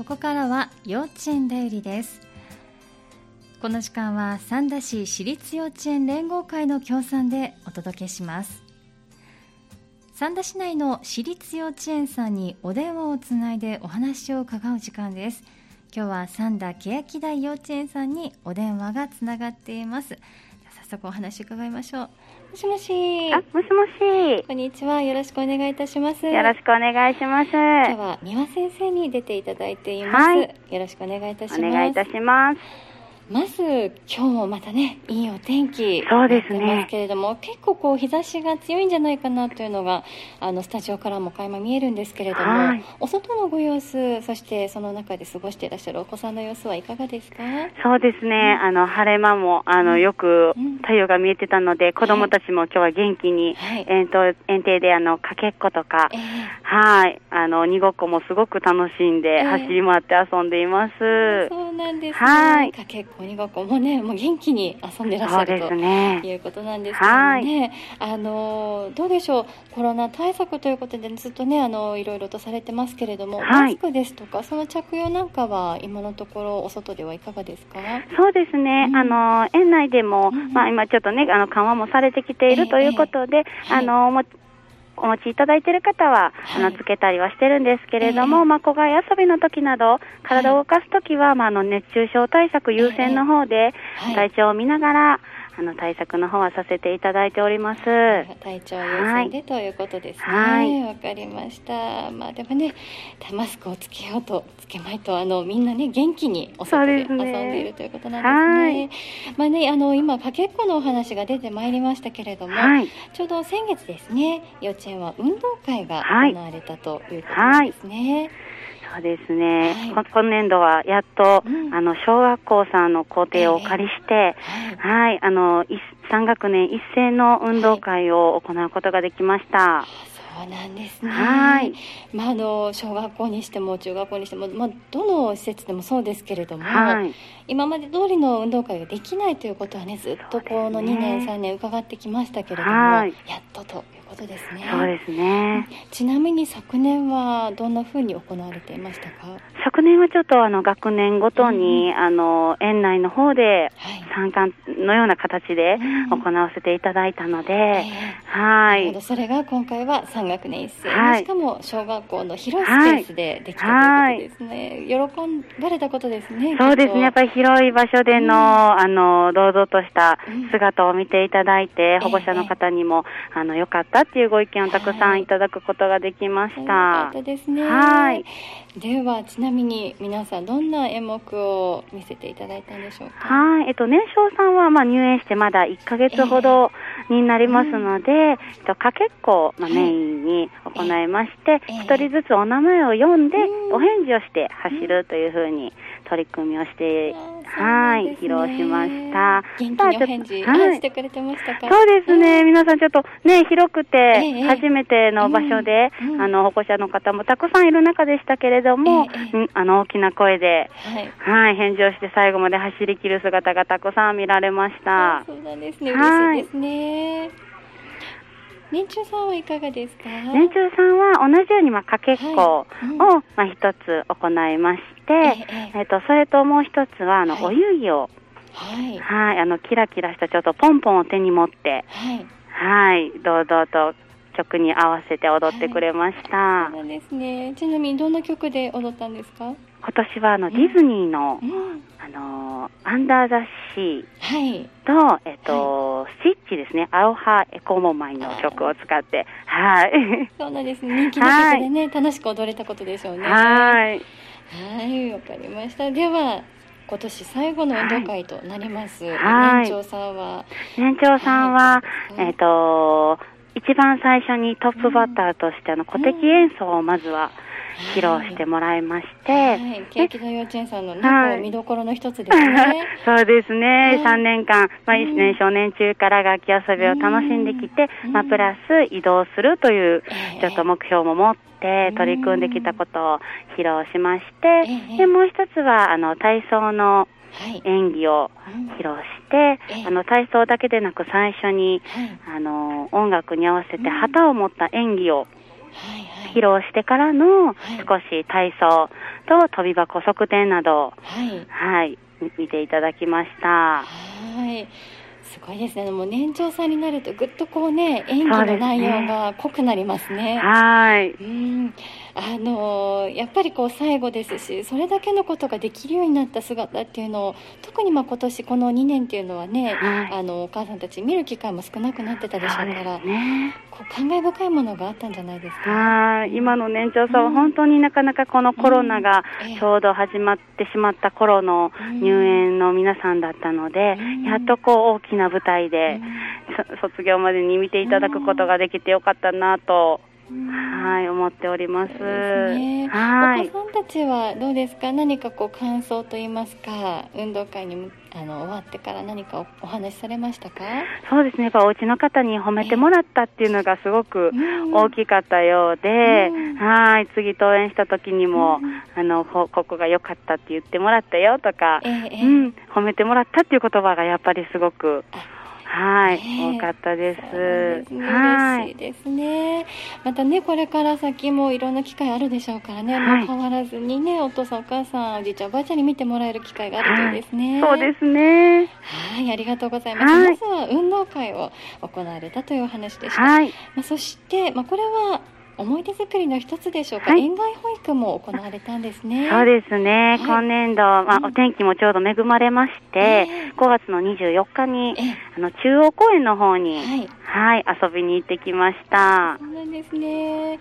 ここからは幼稚園だよりです。この時間は三田市私立幼稚園連合会の協賛でお届けします。三田市内の私立幼稚園さんにお電話をつないでお話を伺う時間です。今日は三田欅台幼稚園さんにお電話がつながっています。速お話伺いましょうもしもし。あ、もしもし。こんにちは。よろしくお願いいたします。よろしくお願いします。今日は三輪先生に出ていただいています。はい、よろしくお願いいたします。お願いいたします。まず今日もまたねいいお天気そうですね。ますけれども結構こう日差しが強いんじゃないかなというのがあのスタジオからも垣間見えるんですけれども、はい、お外のご様子そしてその中で過ごしていらっしゃるお子さんの様子はいかがですか？そうですね、うん、あの晴れ間もあのよく太陽が見えてたので、うん、子供たちも今日は元気に、はい、遠投園庭であのかけっことか、えー、はい。あの鬼ごっこもすごく楽しんで、走り回って遊んでいます、そうなんですね、はい、かけっこ鬼ごっこもねもう元気に遊んでらっしゃると、ね、いうことなんですけどねあのどうでしょうコロナ対策ということでずっとねあのいろいろとされてますけれども、はい、マスクですとかその着用なんかは今のところお外ではいかがですか？そうですね、うん、あの園内でも、うん、まあ、今ちょっとねあの緩和もされてきているということで、ええ。あのもお持ちいただいている方は、はい、あのつけたりはしてるんですけれども、えー、まあ、小外遊びの時など、体を動かす時は、はい、まあ、あの熱中症対策優先の方で、体調を見ながら、あの対策の方はさせていただいております。体調優先で、はい、ということですね。はい、わかりました。まあでもね、マスクをつけようとつけまいとあのみんなね元気にお外で遊んでいるということなんですね。すねまあねあの今かけっこのお話が出てまいりましたけれども、はい、ちょうど先月ですね、幼稚園は運動会が行われたということですね。そうですね、はい、今年度はやっと、うん、あの小学校さんの校庭をお借りして、えー、はい、はい、あの3学年一斉の運動会を行うことができました。はいそうなんですね。はい。まああの小学校にしても中学校にしてもまあどの施設でもそうですけれども、はい、今まで通りの運動会ができないということはねずっとこの2年、3年伺ってきましたけれども、はい、やっととことですね。そうですね。ちなみに昨年はどんなふうに行われていましたか？昨年はちょっとあの学年ごとに、うん、あの園内の方で参観のような形で行わせていただいたので、はい。はい、それが今回は3学年一斉、はい、しかも小学校の広いスペースでできたということですね。喜ばれたことですね。そうですね。やっぱり広い場所での、うん、あの堂々とした姿を見ていただいて、保護者の方にも、あの良かったっていうご意見をたくさんいただくことができました。はい、ですね。はい。ではちなみに皆さんどんな演目を見せていただいたんでしょうか？はい。えっと年少さんはまあ入園してまだ1ヶ月ほどになりますので、えーうん、えっとかけっこまあメインに行いまして、一、えー、人ずつお名前を読んで、お返事をして走るというふうに取り組みをして、はい、披露しました。元気にお返事、はい、してくれてましたか？そうですね、皆さんちょっとね、広くて、初めての場所で、あの、保護者の方もたくさんいる中でしたけれども、あの、大きな声で、はい、返事をして最後まで走り切る姿がたくさん見られました。そうなんですね、嬉しいですね。年中さんはいかがですか？年中さんは同じように、まあ、かけっこを、まあ、一つ行いまして、ええっと、それともう一つは、あの、お遊戯を、はい。はい、あの、キラキラしたちょっとポンポンを手に持って、はい。はい、堂々と曲に合わせて踊ってくれました。はい、そうなんですね。ちなみにどんな曲で踊ったんですか？今年はあの、ディズニーの、うん、あのアンダーザシーと、はい、えっと、はい、スイッチですね、アロハエコモマイの曲を使って、はい。そうなんですね。人気の曲でね、楽しく踊れたことでしょうね。はい。はい、わかりました。では、今年最後の運動会となります。はい、年長さんは？年長さんは、えっ、と、一番最初にトップバッターとして、あの、古敵演奏をまずは、披露してもらいまして、はい、ケの幼稚園さんのね、はい、見どころの一つですね。そうですね、3年間、まあ、1年少年中から楽器遊びを楽しんできて、まあ、プラス移動するという、ちょっと目標も持って、取り組んできたことを披露しまして、で、もう一つは、あの、体操の、演技を披露して、あの体操だけでなく最初に、あの音楽に合わせて旗を持った演技を披露してからの少し体操と飛び箱側転など、はい。はい、み見ていただきました。はい。すごいですね。もう年長さんになるとぐっとこうね、演技の内容が濃くなりますね。はい。うん、あのやっぱりこう最後ですしそれだけのことができるようになった姿っていうのを特にまあ今年この2年っていうのはね、はいあのお母さんたち見る機会も少なくなってたでしょうからすね。こう感慨深いものがあったんじゃないですか。はい。今の年長さんは本当になかなかこのコロナがちょうど始まってしまった頃のうん入園の皆さんだったのでうん、やっとこう大きな舞台でそ卒業までに見ていただくことができてよかったなと、うんはい、思っております。すね。はい。お子さんたちはどうですか？何かこう感想といいますか？運動会にむあの終わってから何かおお話しされましたか、そうですね。やっぱお家の方に褒めてもらったっていうのがすごくうん。大きかったようで、うん。はい。次登園した時にも、うん。あの、こここが良かったって言ってもらったよとか、ええ。ええうん、褒めてもらったっていう言葉がやっぱりすごく、はい、多かったです。ですねはい。嬉しいですね。またね、これから先もいろんな機会あるでしょうからね、はいもう変わらずにね、お父さんお母さん、おじいちゃんおばあちゃんに見てもらえる機会があるといいですね。そうですね。はい、ありがとうございます。はいまずは運動会を行われたというお話でした。はい。まあ、そして、まあ、これは思い出作りの一つでしょうか、はい。園外保育も行われたんですね。そうですね、はい。今年度、まあうん。お天気もちょうど恵まれまして、ええ。5月の24日にええ。あの中央公園の方に、はい。はい、遊びに行ってきました。そ。うなんですね。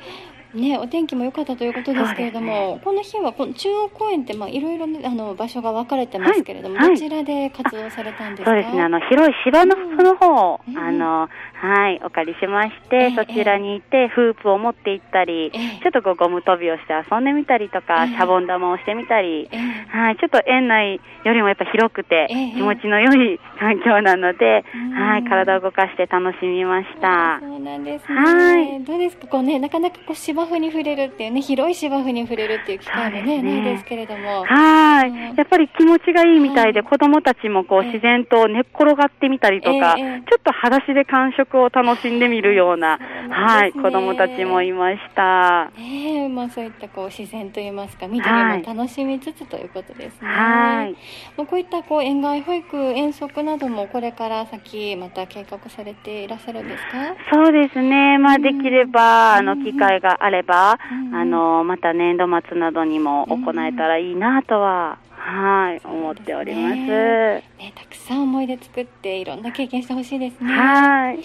ね、お天気も良かったということですけれども、この日はこの中央公園ってまあいろいろねあの場所が分かれてますけれども、はい。はい。どちらで活動されたんですか？そうですね、あの広い芝のうん。その方を、うん。あの、はい、お借りしまして、ええ。そちらに行って、フープを持って行ったり、ええ。ちょっとこうゴム跳びをして遊んでみたりとか、ええ。シャボン玉をしてみたり、ええ。はい、ちょっと園内よりもやっぱ広くて、ええ。気持ちの良い環境なので、うん。はい、体を動かして楽しみました。そうなんですね。はい。どうですか、こうね、なかなかこう芝生に触れるっていうね、広い芝生に触れるっていう機会もね、ねないですけれども。はい、うんやっぱり気持ちがいいみたいで、はい子供たちもこうええ自然と寝っ転がってみたりとか、ええちょっと裸足で感触を楽しんでみるような、そうなんはい、子供たちもいました。ねえ、まあそういったこう自然といいますか、緑も楽しみつつということですね。はい。まあこういったこう園外保育、遠足などもこれから先また計画されていらっしゃるんですか？そうですね。まあ、うんできれば、あの、うん機会があれば、うんあの、また年度末などにも行えたらいいなとは、はい、思っております。ねたくさん思い出作っていろんな経験してほしいですね。はい。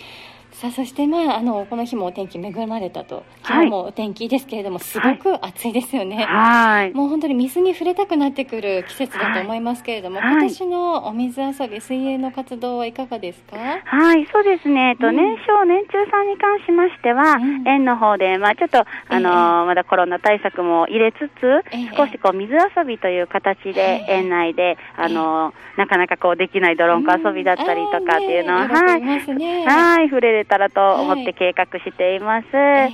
さあそしてまああのこの日もお天気恵まれたと。はい。今日もお天気いいですけれども、すごく暑いですよね。はい。もう本当に水に触れたくなってくる季節だと思いますけれども、はい。今年のお水遊び、水泳の活動はいかがですか？はい、そうですね。えっと、うん。年少、年中さんに関しましては、うん。園の方で、まあちょっと、あのーまだコロナ対策も入れつつ、ええ。少しこう、水遊びという形で、ええ。園内で、あのーなかなかこう、できない泥んこ遊びだったりとかっていうのを、うん。はい。ね喜びますね。はい、触れれたらと思っはいて計画しています。え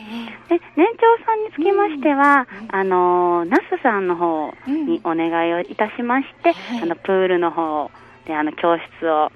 で、年長さんにつきましては、うんあのー、ナスさんの方にお願いをいたしまして、はいあの、プールの方で、あの、教室を、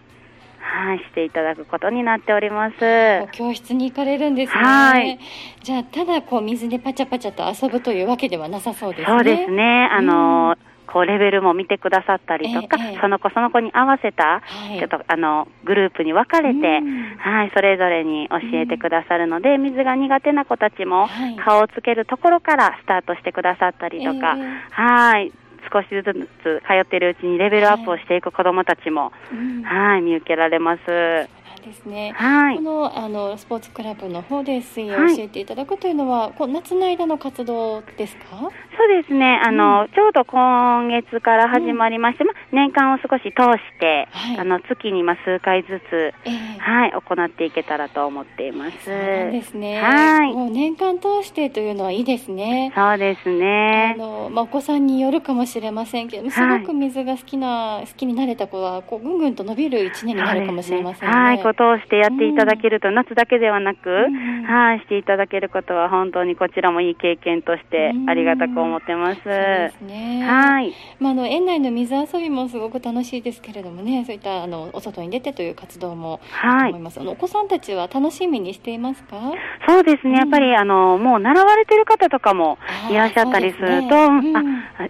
はい、していただくことになっております。え教室に行かれるんですね。はいじゃあただこう水でパチャパチャと遊ぶというわけではなさそうですね。そうですね。あのーこうレベルも見てくださったりとか、ええその子その子に合わせた、はいちょっとあのグループに分かれて、うん。はい、それぞれに教えてくださるので、水が苦手な子たちもはい。顔をつけるところからスタートしてくださったりとか、ええ。はい、少しずつ通っているうちにレベルアップをしていく子どもたちも、うん。はい、見受けられます。ですね。はいこ。のあのスポーツクラブの方で水泳をはい教えていただくというのは、こう夏の間の活動ですか？そうですね。あの、ちょうど今月から始まりまして、まあ、年間を少し通して、はいあの、月にまあ数回ずつ、ええはい、行っていけたらと思っています。そうですね。はいもう年間通してというのはいいですね。そうですあね。のまあ、お子さんによるかもしれませんけども、すごく水が好きな、好きになれた子はこうぐんぐんと伸びる一年になるかもしれませんね。はい、子を通してやっていただけると、夏だけではなく、はい、していただけることは本当にこちらもいい経験としてありがたく思ってます。すね。はい。まあ、あの、園内の水遊びもすごく楽しいですけれどもね、そういった、あの、お外に出てという活動もはい。思います。あの、お子さんたちは楽しみにしていますか？そうですね。やっぱり、あの、もう習われてる方とかもいらっしゃったりすると、あ、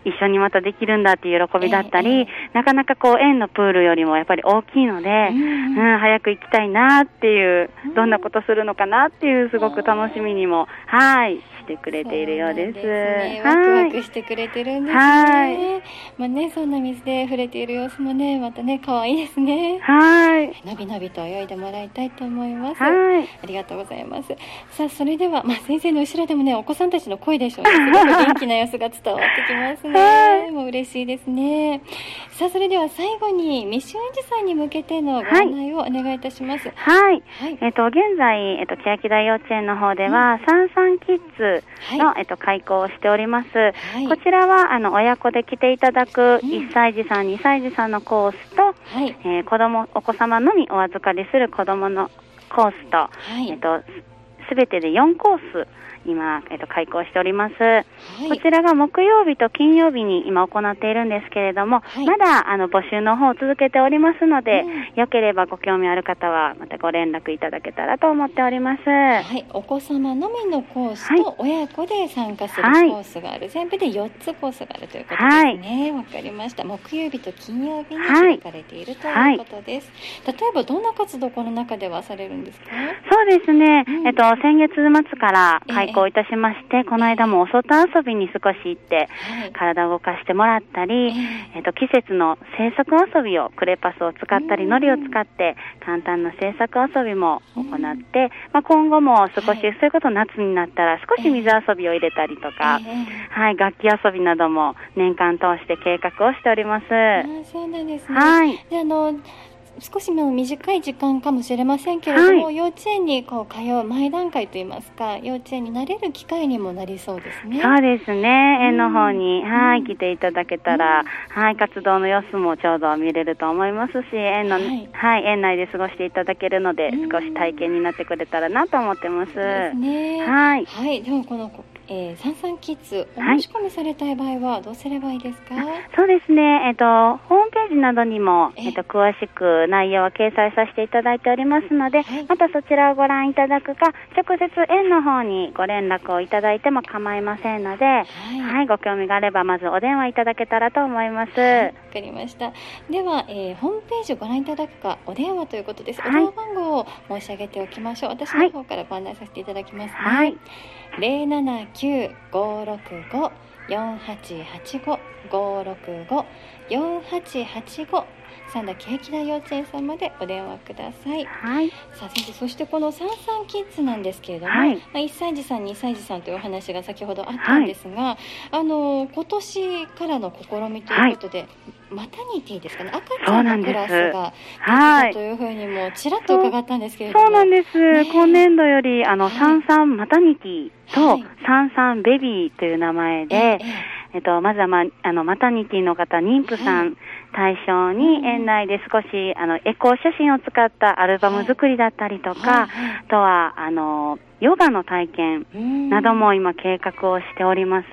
一緒にまたできるんだっていう喜びだったり、なかなかこう、園のプールよりもやっぱり大きいので、うん、早く行きたいなっていう、どんなことするのかなっていう、すごく楽しみにも、はい、してくれているようです。ですね、ワクワクしてくれてるんですね。はい。まあね、そんな水で触れている様子もね、またね、可愛いですね。はい。のびのびと泳いでもらいたいと思います。はい。ありがとうございます。さあ、それでは、まあ先生の後ろでもね、お子さんたちの声でしょうね。すごく元気な様子が伝わってきますね。はい。もう嬉しいですね。さあ、それでは最後に、未就園児さんに向けてのご案内をお願いいたします。はい。はい、えっ、ー、と、現在、えっ、ー、と、欅台幼稚園の方では、さんさんキッズの、はい、えっと、開講をしております。はい、こちらは、あの、親子で来ていただく1歳児さん、2歳児さんのコースと、はい、えー、子供、お子様のみお預かりする子供のコースと、はい、えっと、すべてで4コース、今、えっと、開講しております、はい、こちらが木曜日と金曜日に今行っているんですけれども、はい、まだあの募集の方を続けておりますので、うん、よければご興味ある方はまたご連絡いただけたらと思っております。はい、お子様のみのコースと親子で参加するコースがある、全部で4つコースがあるということですね。わ、かりました。木曜日と金曜日に開かれているということです。例えばどんな活動この中ではされるんですか？そうですね。うん、えっと先月末から開行いたしまして、この間もお外遊びに少し行って、体を動かしてもらったり、えっと、季節の制作遊びを、クレパスを使ったり、海苔を使って、簡単な制作遊びも行って、まあ、今後も少し、そういうこと夏になったら、少し水遊びを入れたりとか、はい、楽器遊びなども年間通して計画をしております。そうなんですね。はい。であの少しの短い時間かもしれませんけれども、はい、幼稚園にこう通う前段階といいますか幼稚園になれる機会にもなりそうですね。そうですね。園の方に、うん、はい来ていただけたら、うん、はい活動の様子もちょうど見れると思いますし園の、はい、はい、園内で過ごしていただけるので、少し体験になってくれたらなと思ってます。ですね。はい、はい、でもこのえー、サンサンキッズ、お申し込みされたい場合はどうすればいいですか、はい、そうですね、えっ、ー、と、ホームページなどにも、えっ、ー、と、詳しく内容は掲載させていただいておりますので、はい、またそちらをご覧いただくか、直接園の方にご連絡をいただいても構いませんので、はい、はい、ご興味があれば、まずお電話いただけたらと思います。わ、かりました。では、えー、ホームページをご覧いただくか、お電話ということです。お電話番号を申し上げておきましょう。私の方からご案内させていただきますね。はい零七九五六五四八八五。五六五四八八五三田ケーキ大幼稚園さんまでお電話ください。はい。さあ先生、そしてこの三三キッズなんですけれども、はい、まあ1歳児さん、2歳児さんというお話が先ほどあったんですが、はい、あの今年からの試みということで、はい、マタニティですかね、赤ちゃんのクラスができたというふうにもちらっと伺ったんですけれども、そうなんです。ね、今年度よりあの、三三マタニティと三三ベビーという名前で。えええっと、まずは、まあ、の、マタニティの方、妊婦さん対象に、園内で少し、あの、エコー写真を使ったアルバム作りだったりとか、あとは、あの、ヨガの体験なども今計画をしております。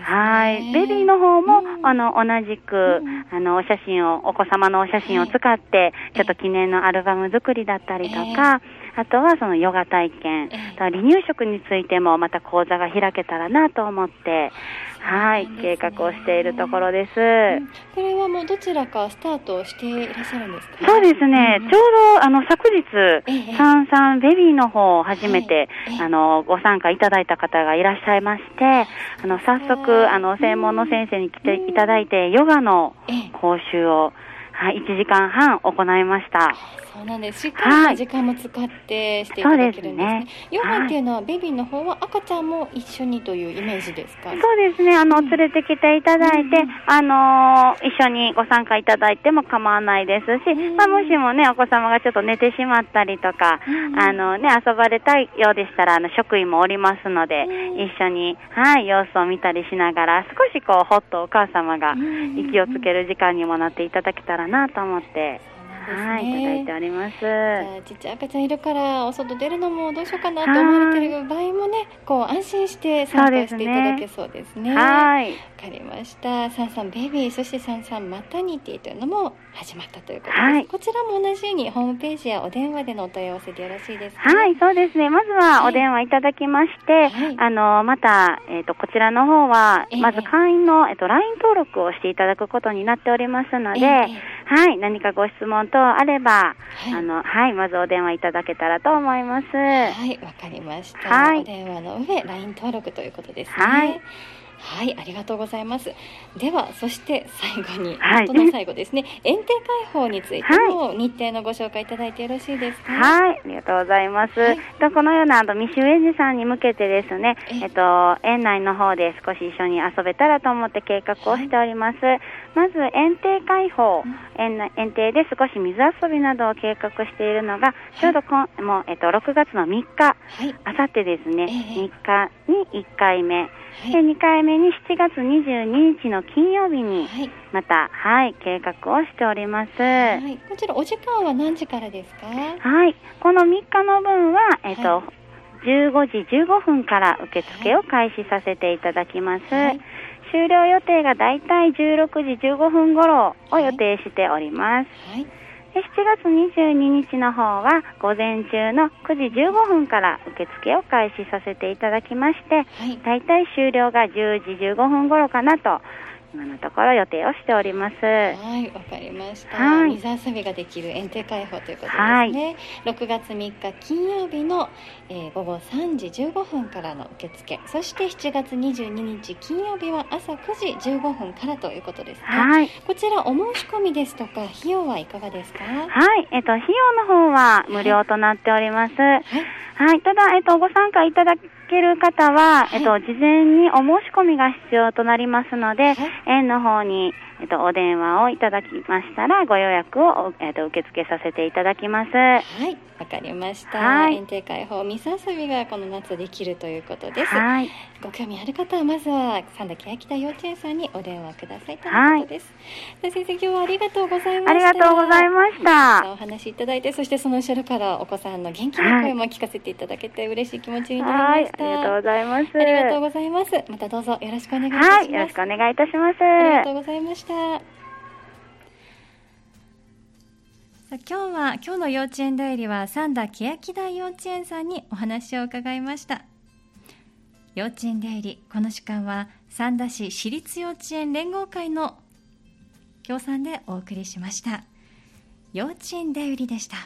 はい。ベビーの方も、あの、同じく、あの、お写真を、お子様のお写真を使って、ちょっと記念のアルバム作りだったりとか、あとはそのヨガ体験、離乳食についてもまた講座が開けたらなと思って、はい、計画をしているところです、うん、これはもうどちらかスタートしていらっしゃるんですか、そうですね、うん、ちょうどあの昨日、さんさんベビーの方を初めて、はい、あのご参加いただいた方がいらっしゃいまして、あの早速あの専門の先生に来ていただいて、ヨガの講習を、はい、1時間半行いました。そうなんです。しっかり時間も使ってしていただけるんですね。はい、ヨガっていうのは、ベビーの方は赤ちゃんも一緒にというイメージですか？そうですね。あの、連れてきていただいて、うん、あのー、一緒にご参加いただいても構わないですし、うん、まあ、もしもね、お子様がちょっと寝てしまったりとか、うん、あのね、遊ばれたいようでしたら、あの、職員もおりますので、一緒に、はい、様子を見たりしながら、少しこう、ほっとお母様が息をつける時間にもなっていただけたらなと思って、はい、いただいております。じゃあちっちゃい赤ちゃんいるからお外出るのもどうしようかなと思われてる場合もね、こう安心して参加していただけそうですね。はい。わかりました。サンサンベビー、そしてサンサンマタニティというのも始まったということです。はいこちらも同じようにホームページやお電話でのお問い合わせでよろしいですか、はい、そうですね。まずはお電話いただきまして、はいあの、また、えっ、と、こちらの方はええ、まず会員の、えっ、と、LINE 登録をしていただくことになっておりますので、ええはい、何かご質問等あれば、はいあの、はい、まずお電話いただけたらと思います。はい、わかりました。はいお電話の上、LINE 登録ということですね。はい。はい、ありがとうございます。では、そして最後に、はい。の最後ですね、園庭開放についても日程のご紹介いただいてよろしいですか？はい、ありがとうございます。はい。とこのようなあの未就園児さんに向けてですね、ええ。っと園内の方で少し一緒に遊べたらと思って計画をしております。まず園庭開放、園内園庭で少し水遊びなどを計画しているのが、ちょうどこんもうえっと6月の3日、はい、あさってですね、ええ。3日に1回目、はいで2回目に7月22日の金曜日にはい、またはい計画をしております。はい、こちらお時間は何時からですか？はい。この3日の分は、えっ、と、は15時15分から受付を開始させていただきます。はい終了予定がだいたい16時15分頃を予定しております。はい、で7月22日の方は午前中の9時15分から受付を開始させていただきまして、はい、だいたい終了が10時15分頃かなと、今のところ予定をしております。はい、わかりました。はい水遊びができる園庭開放ということですね。はい6月3日金曜日の、えー午後3時15分からの受付、そして7月22日金曜日は朝9時15分からということですね。はい。こちらお申し込みですとか費用はいかがですか？ははい。えっ、と、費用の方は無料となっております。い、はい。ただ、えっと、ご参加いただける方は、はい。えっと、事前にお申し込みが必要となりますので、はい園の方に、えっと、お電話をいただきましたら、ご予約を、えっと、受け付けさせていただきます。はい、わかりました。はい園庭開放水遊びがこの夏できるということです。はい。ご興味ある方はまずは三田欅田幼稚園さんにお電話くださいということです。で先生今日はありがとうございました。ありがとうございましたお話しいただいて、そしてその後ろからお子さんの元気な声も聞かせていただけて嬉しい気持ちになはい。りました。ありがとうございます。ありがとうございます。またどうぞよろしくお願いいたします。はい。よろしくお願いいたします。ありがとうございました。さ今日は今日の幼稚園代理は三田欅台幼稚園さんにお話を伺いました。幼稚園代理この時間は三田市私立幼稚園連合会の協賛でお送りしました。幼稚園代理でした。